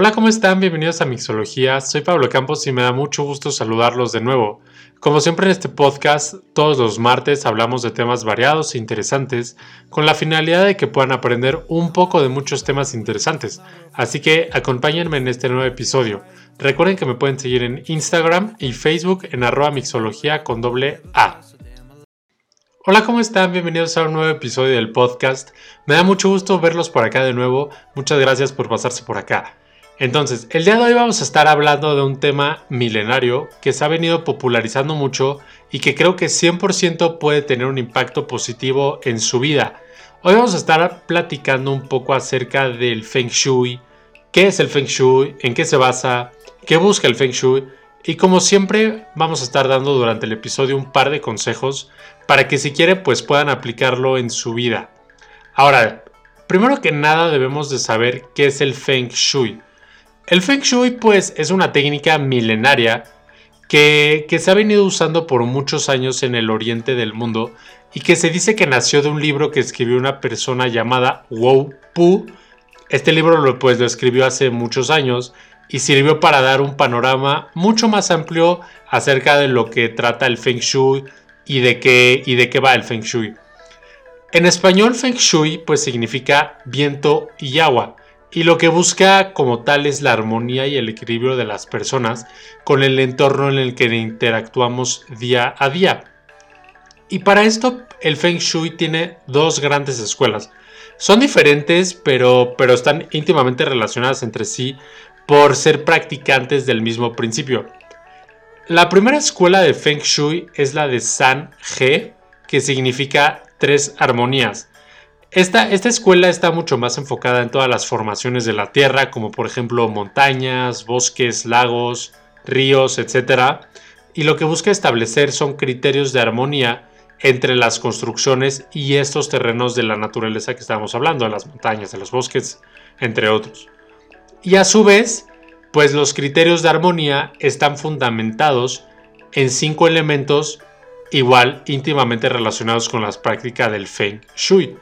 Hola, ¿cómo están? Bienvenidos a Mixología. Soy Pablo Campos y me da mucho gusto saludarlos de nuevo. Como siempre en este podcast, todos los martes hablamos de temas variados e interesantes con la finalidad de que puedan aprender un poco de muchos temas interesantes. Así que acompáñenme en este nuevo episodio. Recuerden que me pueden seguir en Instagram y Facebook en arroba mixología con doble A. Hola, ¿cómo están? Bienvenidos a un nuevo episodio del podcast. Me da mucho gusto verlos por acá de nuevo. Muchas gracias por pasarse por acá. Entonces, el día de hoy vamos a estar hablando de un tema milenario que se ha venido popularizando mucho y que creo que 100% puede tener un impacto positivo en su vida. Hoy vamos a estar platicando un poco acerca del Feng Shui, qué es el Feng Shui, en qué se basa, qué busca el Feng Shui y como siempre vamos a estar dando durante el episodio un par de consejos para que si quiere pues puedan aplicarlo en su vida. Ahora, primero que nada debemos de saber qué es el Feng Shui. El Feng Shui pues es una técnica milenaria que, se ha venido usando por muchos años en el oriente del mundo y que se dice que nació de un libro que escribió una persona llamada Wu Pu. Este libro lo, pues, lo escribió hace muchos años y sirvió para dar un panorama mucho más amplio acerca de lo que trata el Feng Shui y de qué, y de qué va el Feng Shui. En español Feng Shui pues significa viento y agua y lo que busca como tal es la armonía y el equilibrio de las personas con el entorno en el que interactuamos día a día. Y para esto el Feng Shui tiene dos grandes escuelas. Son diferentes pero, pero están íntimamente relacionadas entre sí por ser practicantes del mismo principio. La primera escuela de Feng Shui es la de San He, que significa tres armonías. Esta, escuela está mucho más enfocada en todas las formaciones de la Tierra, como por ejemplo montañas, bosques, lagos, ríos, etc. Y lo que busca establecer son criterios de armonía entre las construcciones y estos terrenos de la naturaleza que estamos hablando, de las montañas, de los bosques, entre otros. Y a su vez, pues los criterios de armonía están fundamentados en cinco elementos igual íntimamente relacionados con las prácticas del Feng Shui.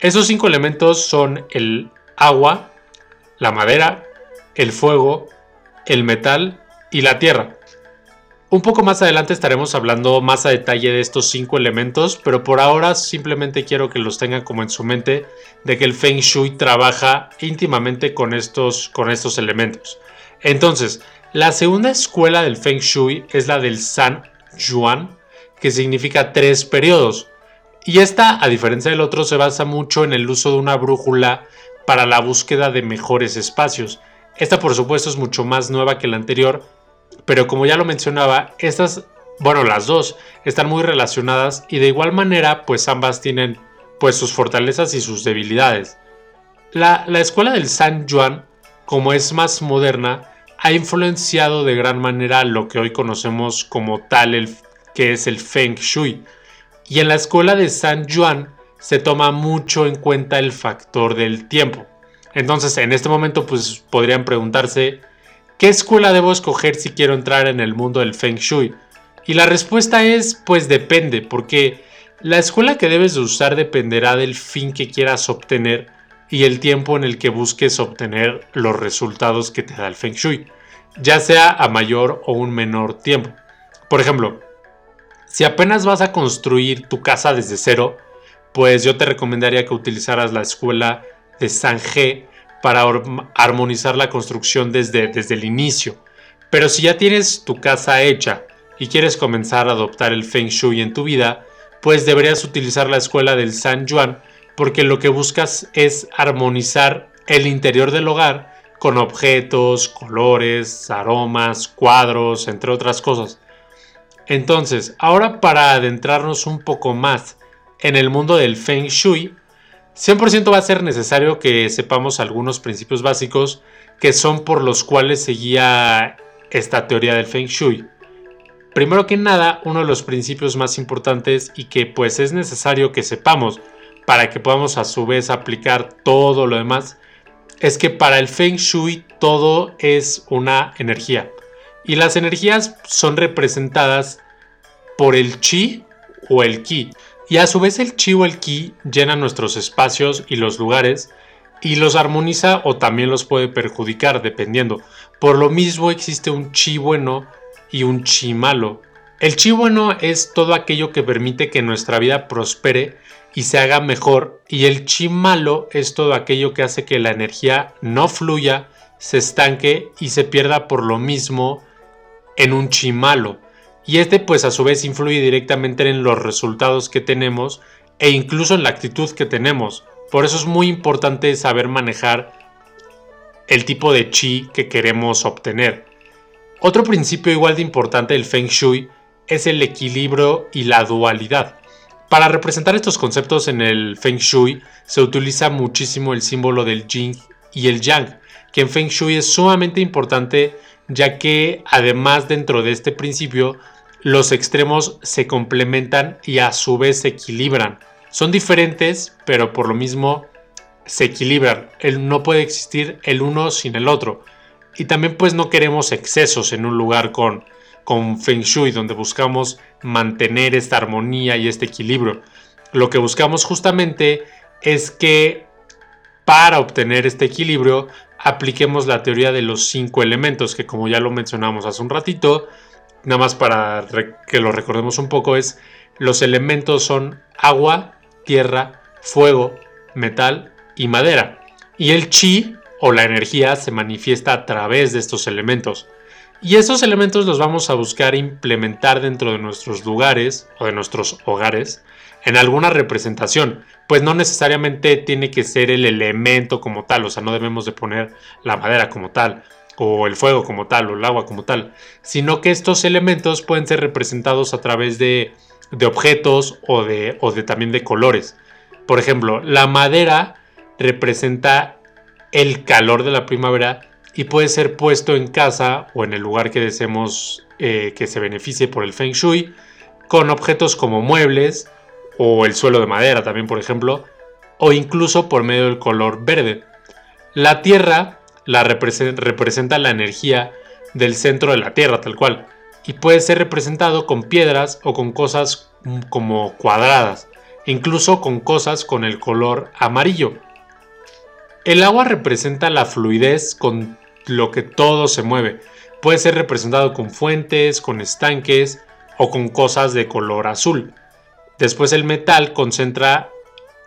Esos cinco elementos son el agua, la madera, el fuego, el metal y la tierra. Un poco más adelante estaremos hablando más a detalle de estos cinco elementos, pero por ahora simplemente quiero que los tengan como en su mente de que el Feng Shui trabaja íntimamente con estos, con estos elementos. Entonces, la segunda escuela del Feng Shui es la del San Yuan, que significa tres periodos. Y esta, a diferencia del otro, se basa mucho en el uso de una brújula para la búsqueda de mejores espacios. Esta por supuesto es mucho más nueva que la anterior, pero como ya lo mencionaba, estas, bueno, las dos están muy relacionadas y de igual manera, pues ambas tienen pues sus fortalezas y sus debilidades. La, la escuela del San Juan, como es más moderna, ha influenciado de gran manera lo que hoy conocemos como tal el que es el Feng Shui. Y en la escuela de San Juan se toma mucho en cuenta el factor del tiempo. Entonces, en este momento, pues podrían preguntarse, ¿qué escuela debo escoger si quiero entrar en el mundo del Feng Shui? Y la respuesta es, pues depende, porque la escuela que debes de usar dependerá del fin que quieras obtener y el tiempo en el que busques obtener los resultados que te da el Feng Shui, ya sea a mayor o un menor tiempo. Por ejemplo, si apenas vas a construir tu casa desde cero, pues yo te recomendaría que utilizaras la escuela de San G para armonizar la construcción desde, desde el inicio. Pero si ya tienes tu casa hecha y quieres comenzar a adoptar el Feng Shui en tu vida, pues deberías utilizar la escuela del San Juan porque lo que buscas es armonizar el interior del hogar con objetos, colores, aromas, cuadros, entre otras cosas. Entonces, ahora para adentrarnos un poco más en el mundo del Feng Shui, 100% va a ser necesario que sepamos algunos principios básicos que son por los cuales se guía esta teoría del Feng Shui. Primero que nada, uno de los principios más importantes y que pues es necesario que sepamos para que podamos a su vez aplicar todo lo demás, es que para el Feng Shui todo es una energía. Y las energías son representadas por el chi o el ki. Y a su vez el chi o el ki llenan nuestros espacios y los lugares y los armoniza o también los puede perjudicar dependiendo. Por lo mismo existe un chi bueno y un chi malo. El chi bueno es todo aquello que permite que nuestra vida prospere y se haga mejor y el chi malo es todo aquello que hace que la energía no fluya, se estanque y se pierda por lo mismo en un chi malo. Y este pues a su vez influye directamente en los resultados que tenemos e incluso en la actitud que tenemos. Por eso es muy importante saber manejar el tipo de chi que queremos obtener. Otro principio igual de importante del Feng Shui es el equilibrio y la dualidad. Para representar estos conceptos en el Feng Shui se utiliza muchísimo el símbolo del Yin y el Yang, que en Feng Shui es sumamente importante ya que además dentro de este principio los extremos se complementan y a su vez se equilibran. Son diferentes, pero por lo mismo se equilibran. no puede existir el uno sin el otro. Y también pues no queremos excesos en un lugar con, con Feng Shui, donde buscamos mantener esta armonía y este equilibrio. Lo que buscamos justamente es que para obtener este equilibrio apliquemos la teoría de los cinco elementos, que como ya lo mencionamos hace un ratito, nada más para que lo recordemos un poco, es los elementos son agua, tierra, fuego, metal y madera. Y el chi o la energía se manifiesta a través de estos elementos. Y esos elementos los vamos a buscar implementar dentro de nuestros lugares o de nuestros hogares en alguna representación, pues no necesariamente tiene que ser el elemento como tal, o sea, no debemos de poner la madera como tal, o el fuego como tal, o el agua como tal, sino que estos elementos pueden ser representados a través de, objetos o de, o de también de colores. Por ejemplo, la madera representa el calor de la primavera y puede ser puesto en casa o en el lugar que deseemos eh, que se beneficie por el feng shui, con objetos como muebles o el suelo de madera también, por ejemplo, o incluso por medio del color verde. La tierra la representa la energía del centro de la Tierra, tal cual, y puede ser representado con piedras o con cosas como cuadradas, incluso con cosas con el color amarillo. El agua representa la fluidez con lo que todo se mueve. Puede ser representado con fuentes, con estanques o con cosas de color azul. Después el metal concentra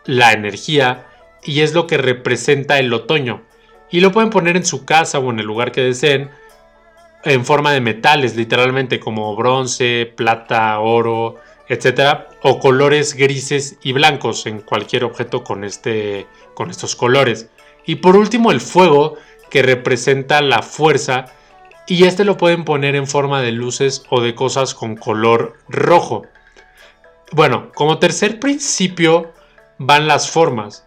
la energía y es lo que representa el otoño. Y lo pueden poner en su casa o en el lugar que deseen en forma de metales, literalmente como bronce, plata, oro, etcétera, o colores grises y blancos en cualquier objeto con, este, con estos colores. Y por último, el fuego, que representa la fuerza, y este lo pueden poner en forma de luces o de cosas con color rojo. Bueno, como tercer principio van las formas.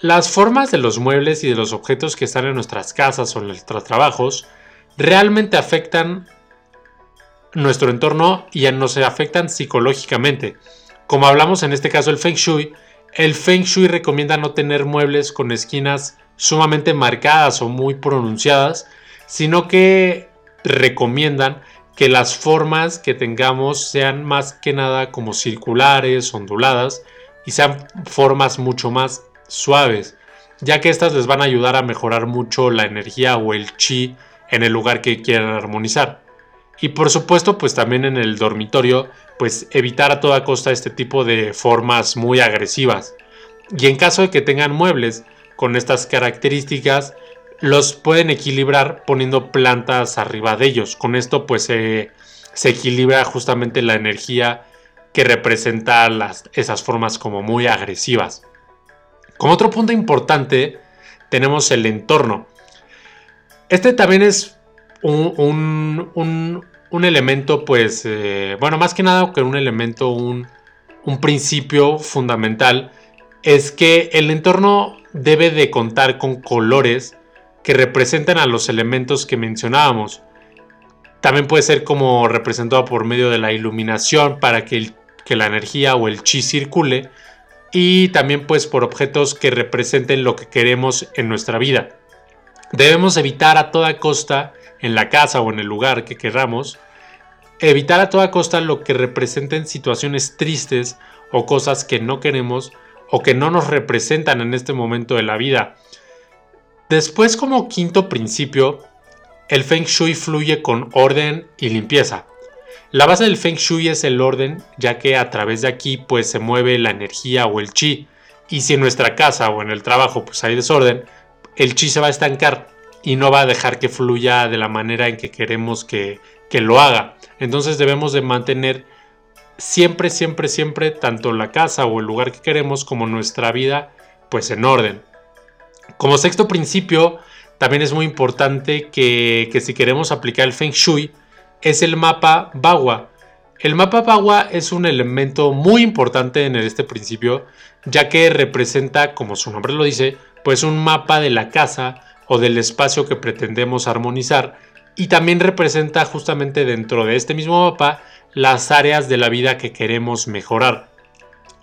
Las formas de los muebles y de los objetos que están en nuestras casas o en nuestros trabajos realmente afectan nuestro entorno y nos afectan psicológicamente. Como hablamos en este caso el Feng Shui, el Feng Shui recomienda no tener muebles con esquinas sumamente marcadas o muy pronunciadas, sino que recomiendan que las formas que tengamos sean más que nada como circulares, onduladas y sean formas mucho más suaves, ya que estas les van a ayudar a mejorar mucho la energía o el chi en el lugar que quieran armonizar. Y por supuesto, pues también en el dormitorio, pues evitar a toda costa este tipo de formas muy agresivas. Y en caso de que tengan muebles con estas características, los pueden equilibrar poniendo plantas arriba de ellos. Con esto pues se equilibra justamente la energía que representa las, esas formas como muy agresivas. Como otro punto importante tenemos el entorno. Este también es un, elemento pues, eh, bueno, más que nada que un elemento, un, un principio fundamental es que el entorno debe de contar con colores que representan a los elementos que mencionábamos. También puede ser como representado por medio de la iluminación para que, que la energía o el chi circule y también pues por objetos que representen lo que queremos en nuestra vida. Debemos evitar a toda costa en la casa o en el lugar que queramos, evitar a toda costa lo que representen situaciones tristes o cosas que no queremos o que no nos representan en este momento de la vida. Después como quinto principio, el Feng Shui fluye con orden y limpieza. La base del Feng Shui es el orden, ya que a través de aquí pues se mueve la energía o el chi. Y si en nuestra casa o en el trabajo pues hay desorden, el chi se va a estancar y no va a dejar que fluya de la manera en que queremos que, que lo haga. Entonces debemos de mantener siempre, siempre, siempre tanto la casa o el lugar que queremos como nuestra vida pues en orden. Como sexto principio, también es muy importante que, si queremos aplicar el Feng Shui, es el mapa Bagua. El mapa Bagua es un elemento muy importante en este principio, ya que representa, como su nombre lo dice, pues un mapa de la casa o del espacio que pretendemos armonizar y también representa justamente dentro de este mismo mapa las áreas de la vida que queremos mejorar.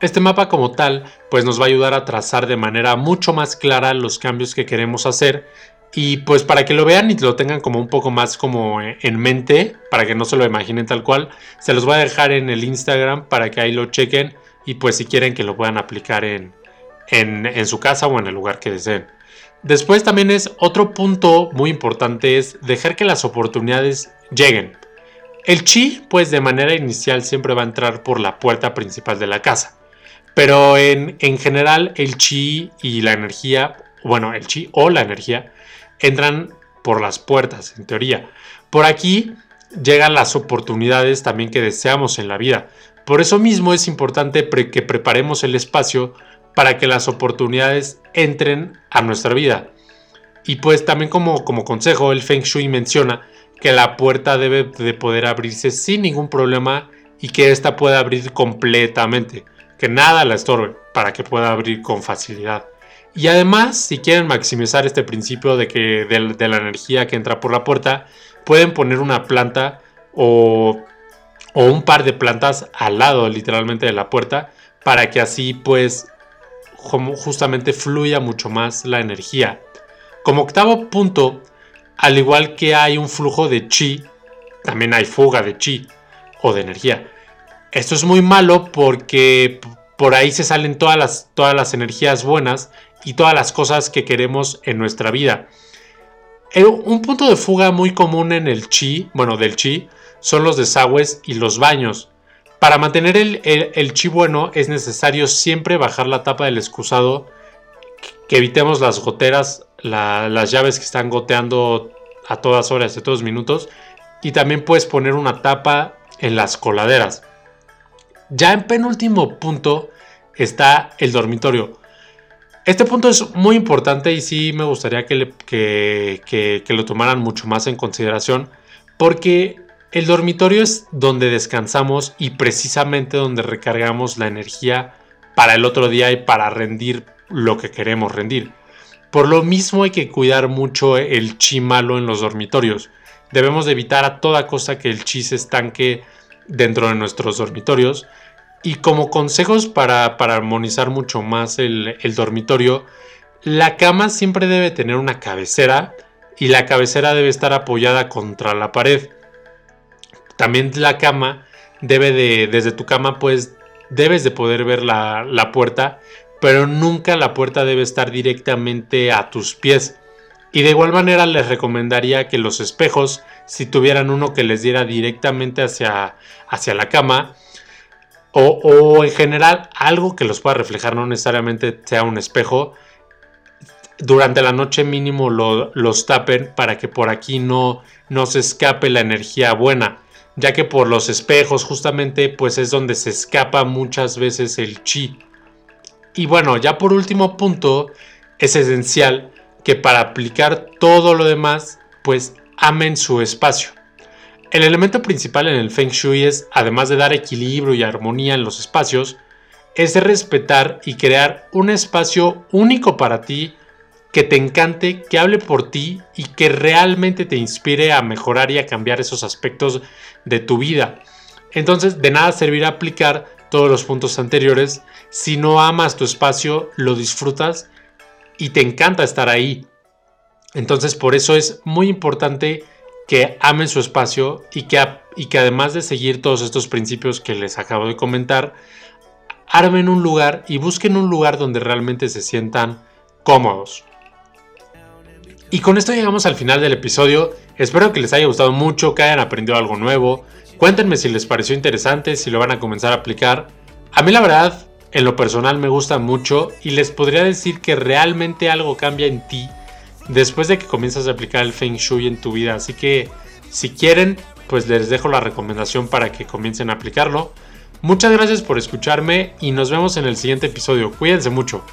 Este mapa como tal pues nos va a ayudar a trazar de manera mucho más clara los cambios que queremos hacer y pues para que lo vean y lo tengan como un poco más como en mente, para que no se lo imaginen tal cual, se los voy a dejar en el Instagram para que ahí lo chequen y pues si quieren que lo puedan aplicar en, en, en su casa o en el lugar que deseen. Después también es otro punto muy importante es dejar que las oportunidades lleguen. El chi pues de manera inicial siempre va a entrar por la puerta principal de la casa. Pero en, general el chi y la energía, bueno, el chi o la energía entran por las puertas, en teoría. Por aquí llegan las oportunidades también que deseamos en la vida. Por eso mismo es importante que preparemos el espacio para que las oportunidades entren a nuestra vida. Y pues también como, como consejo, el Feng Shui menciona que la puerta debe de poder abrirse sin ningún problema y que ésta pueda abrir completamente que nada la estorbe para que pueda abrir con facilidad. Y además, si quieren maximizar este principio de que de, la energía que entra por la puerta, pueden poner una planta o, o un par de plantas al lado literalmente de la puerta para que así pues justamente fluya mucho más la energía. Como octavo punto, al igual que hay un flujo de chi, también hay fuga de chi o de energía. Esto es muy malo porque por ahí se salen todas las, todas las energías buenas y todas las cosas que queremos en nuestra vida. Eh, un punto de fuga muy común en el chi, bueno, del chi, son los desagües y los baños. Para mantener el, chi bueno es necesario siempre bajar la tapa del excusado, que evitemos las goteras, las llaves que están goteando a todas horas, a todos minutos, y también puedes poner una tapa en las coladeras. Ya en penúltimo punto está el dormitorio. Este punto es muy importante y sí me gustaría que, lo tomaran mucho más en consideración porque el dormitorio es donde descansamos y precisamente donde recargamos la energía para el otro día y para rendir lo que queremos rendir. Por lo mismo hay que cuidar mucho el chi malo en los dormitorios. Debemos de evitar a toda costa que el chi se estanque dentro de nuestros dormitorios y como consejos para, armonizar mucho más el, dormitorio, la cama siempre debe tener una cabecera y la cabecera debe estar apoyada contra la pared. También la cama debe de, desde tu cama pues debes de poder ver la, la puerta, pero nunca la puerta debe estar directamente a tus pies. Y de igual manera les recomendaría que los espejos, si tuvieran uno que les diera directamente hacia, hacia la cama, o, en general algo que los pueda reflejar, no necesariamente sea un espejo, durante la noche mínimo los tapen para que por aquí no, no se escape la energía buena, ya que por los espejos justamente pues es donde se escapa muchas veces el chi. Y bueno, ya por último punto, es esencial que para aplicar todo lo demás pues amen su espacio. El elemento principal en el Feng Shui es, además de dar equilibrio y armonía en los espacios, es respetar y crear un espacio único para ti, que te encante, que hable por ti y que realmente te inspire a mejorar y a cambiar esos aspectos de tu vida. Entonces, de nada servirá aplicar todos los puntos anteriores si no amas tu espacio, lo disfrutas y te encanta estar ahí. Entonces, por eso es muy importante que amen su espacio y que, y que además de seguir todos estos principios que les acabo de comentar, armen un lugar y busquen un lugar donde realmente se sientan cómodos. Y con esto llegamos al final del episodio. Espero que les haya gustado mucho, que hayan aprendido algo nuevo. Cuéntenme si les pareció interesante, si lo van a comenzar a aplicar. A mí la verdad, en lo personal me gusta mucho y les podría decir que realmente algo cambia en ti después de que comienzas a aplicar el Feng Shui en tu vida. Así que si quieren, pues les dejo la recomendación para que comiencen a aplicarlo. Muchas gracias por escucharme y nos vemos en el siguiente episodio. Cuídense mucho.